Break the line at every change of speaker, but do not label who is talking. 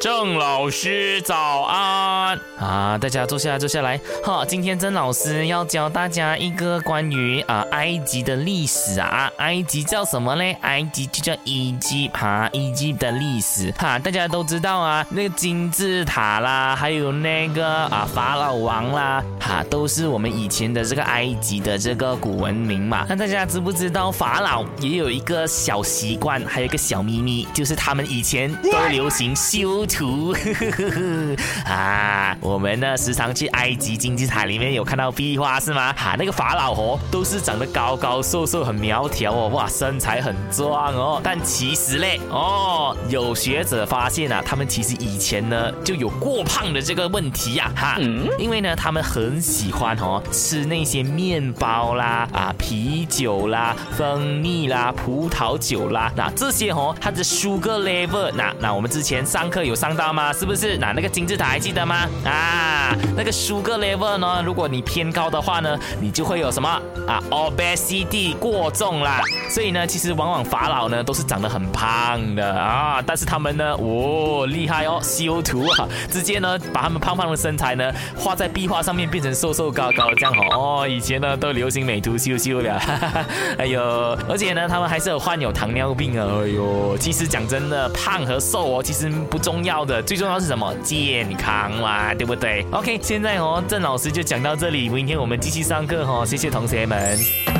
郑老师早安啊，大家坐下来，坐下来。好，今天郑老师要教大家一个关于啊埃及的历史啊，埃及叫什么呢？埃及就叫伊及哈，伊及的历史哈，大家都知道啊，那个金字塔啦，还有那个啊法老王啦，哈，都是我们以前的这个埃及的这个古文明嘛。那大家知不知道法老也有一个小习惯，还有一个小秘密，就是他们以前都流行修图。啊，我们呢时常去埃及金字塔里面有看到壁画是吗？哈，那个法老哦都是长得高高瘦瘦，很苗条哦，哇，身材很壮哦。但其实嘞，哦，有学者发现啊，他们其实以前呢就有过胖的这个问题呀，哈，因为呢他们很喜欢哦吃那些面包啦、啊啤酒啦、蜂蜜啦、葡萄酒啦，那这些哦它的 sugar level，那那我们之前上课有上到吗？是不是？那那个金字塔还记得吗？啊，那个 sugar level 呢？如果你偏高的话呢，你就会有什么啊？obesity 过重啦。所以呢，其实往往法老呢都是长得很胖的啊，但是他们呢，哦，厉害哦，修图啊，直接呢把他们胖胖的身材呢画在壁画上面，变成瘦瘦高高这样哦。哦，以前呢都流行美图秀秀了，哎呦，而且呢他们还是有患有糖尿病啊，哎呦，其实讲真的，胖和瘦哦其实不重要的，最重要是什么？健康啦，对不对？OK，现在哦郑老师就讲到这里，明天我们继续上课哦，谢谢同学们。